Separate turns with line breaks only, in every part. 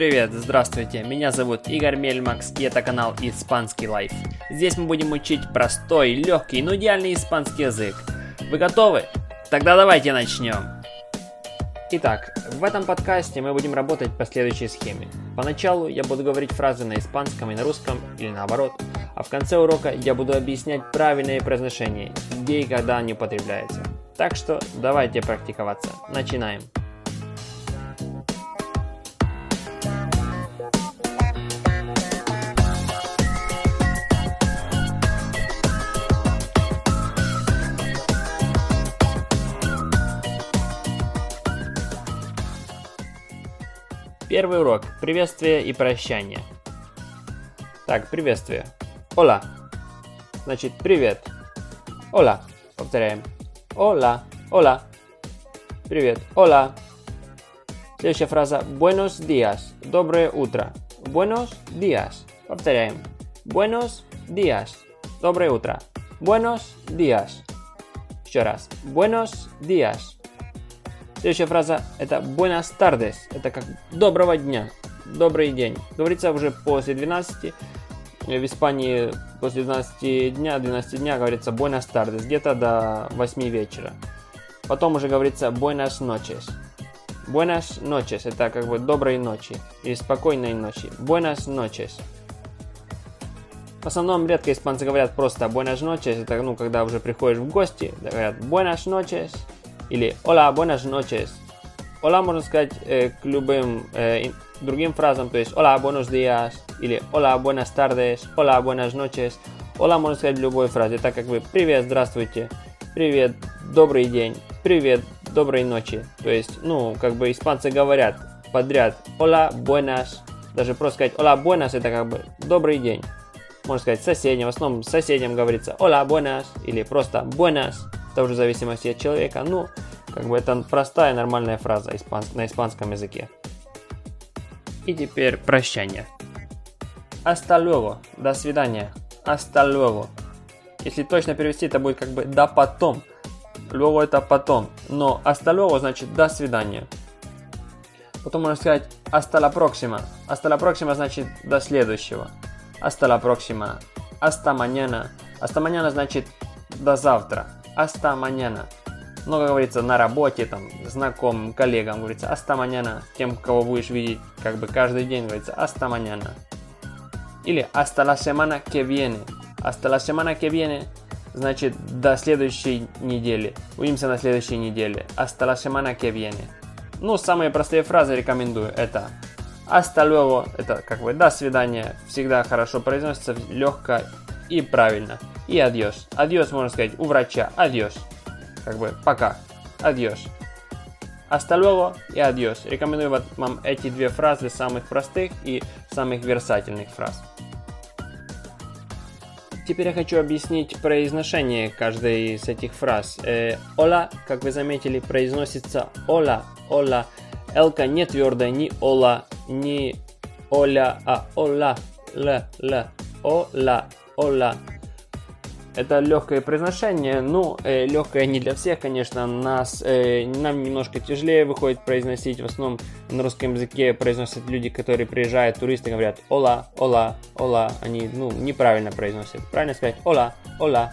Привет, здравствуйте, меня зовут Игорь Мельмакс и это канал Испанский Life. Здесь мы будем учить простой, легкий, но идеальный испанский язык. Вы готовы? Тогда давайте начнем. Итак, в этом подкасте мы будем работать по следующей схеме. Поначалу я буду говорить фразы на испанском и на русском, или наоборот, а в конце урока я буду объяснять правильное произношение, где и когда они употребляются. Так что давайте практиковаться. Начинаем. Первый урок. Приветствие и прощание. Так, приветствие. Ола. Значит, привет. Ола. Повторяем. Ола. Ола. Привет. Ола. Следующая фраза. Buenos días. Доброе утро. Buenos días. Повторяем. Buenos días. Доброе утро. Buenos días. Еще раз. Buenos días. Следующая фраза это buenas tardes. Это как доброго дня, добрый день. Говорится уже после 12. В Испании после 12 дня, 12 дня говорится buenas tardes, где-то до 8 вечера. Потом уже говорится buenas noches. Buenas noches, это как бы доброй ночи или спокойной ночи. Buenas noches. В основном редко испанцы говорят просто buenas noches, это ну когда уже приходишь в гости, говорят buenas noches, или hola, buenas noches. Hola можно сказать э, к любым э, другим фразам, то есть hola, buenos días, или hola, buenas tardes, hola, buenas noches. Hola можно сказать в любой фразе, так как вы привет, здравствуйте, привет, добрый день, привет, доброй ночи. То есть, ну, как бы испанцы говорят подряд hola, buenas, даже просто сказать hola, buenas это как бы добрый день. Можно сказать соседям, в основном соседям говорится hola, buenas, или просто buenas это уже в зависимости от человека. Ну, как бы это простая нормальная фраза на испанском языке. И теперь прощание. Hasta luego. До свидания. Hasta luego. Если точно перевести, это будет как бы да потом. Luego это потом. Но hasta luego значит до свидания. Потом можно сказать hasta la próxima. Hasta la próxima значит до следующего. Hasta la próxima. Hasta mañana. Hasta mañana значит до завтра hasta mañana. Много говорится на работе, там, знакомым, коллегам, говорится hasta mañana. Тем, кого будешь видеть как бы каждый день, говорится hasta mañana. Или hasta la semana que viene. Hasta la semana que viene значит до следующей недели. Увидимся на следующей неделе. Hasta la semana que viene. Ну, самые простые фразы рекомендую. Это hasta luego, это как бы до свидания. Всегда хорошо произносится, легко и правильно. И adiós. Adiós можно сказать у врача. Adiós. Как бы пока. Adiós. Hasta luego и adiós. Рекомендую вам эти две фразы самых простых и самых версательных фраз. Теперь я хочу объяснить произношение каждой из этих фраз. Э, hola, как вы заметили, произносится hola, hola. Элка не твердая, ни ола, ни оля, а ола, л, л, ола, ола. Это легкое произношение, ну, э, легкое не для всех, конечно, нас, э, нам немножко тяжелее выходит произносить, в основном на русском языке произносят люди, которые приезжают, туристы говорят «ола», «ола», «ола», они, ну, неправильно произносят, правильно сказать? «ола», «ола».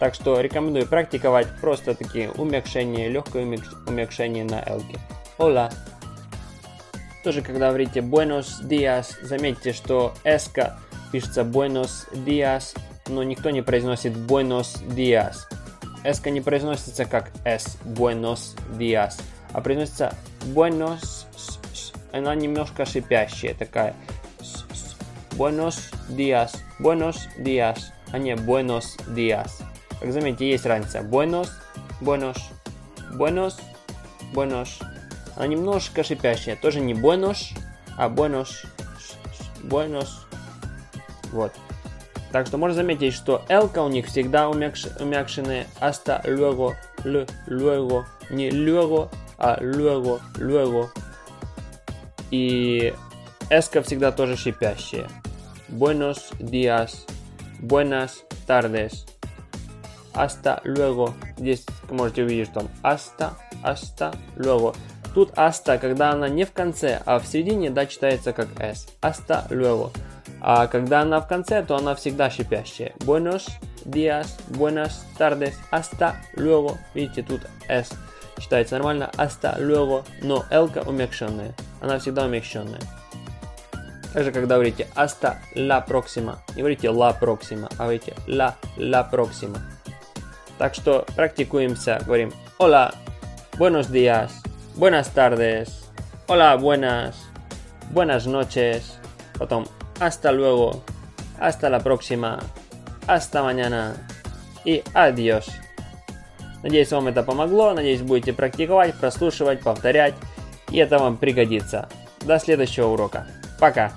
Так что рекомендую практиковать просто такие умягшения, легкое умягшение на «элке». «Ола». Тоже, когда говорите «buenos días», заметьте, что «эска» пишется «buenos días», но никто не произносит buenos días. S не произносится как S, buenos días, а произносится buenos, она немножко шипящая такая. Buenos días, buenos días, а не buenos días. Как заметите, есть разница. Buenos, buenos, buenos, buenos. Она немножко шипящая. Тоже не buenos, а buenos, buenos. Вот. Так что можно заметить, что L у них всегда умягш... умягшенные hasta luego, l, luego, не luego, а luego, luego. И S всегда тоже шипящие. Buenos días, buenas tardes, hasta luego. Здесь можете увидеть, что hasta, hasta luego. Тут hasta, когда она не в конце, а в середине, да, читается как s. Hasta luego. А когда она в конце, то она всегда шипящая. Buenos días, buenas tardes, hasta luego. Видите, тут s читается нормально. Hasta luego, но l умягченная. Она всегда умягченная. Также, когда говорите hasta la próxima, не говорите la próxima, а говорите la, la próxima. Так что практикуемся, говорим hola, buenos días, buenas tardes, hola, buenas, buenas noches, потом hasta luego, hasta la próxima, hasta mañana и adiós. Надеюсь, вам это помогло, надеюсь, будете практиковать, прослушивать, повторять, и это вам пригодится. До следующего урока. Пока!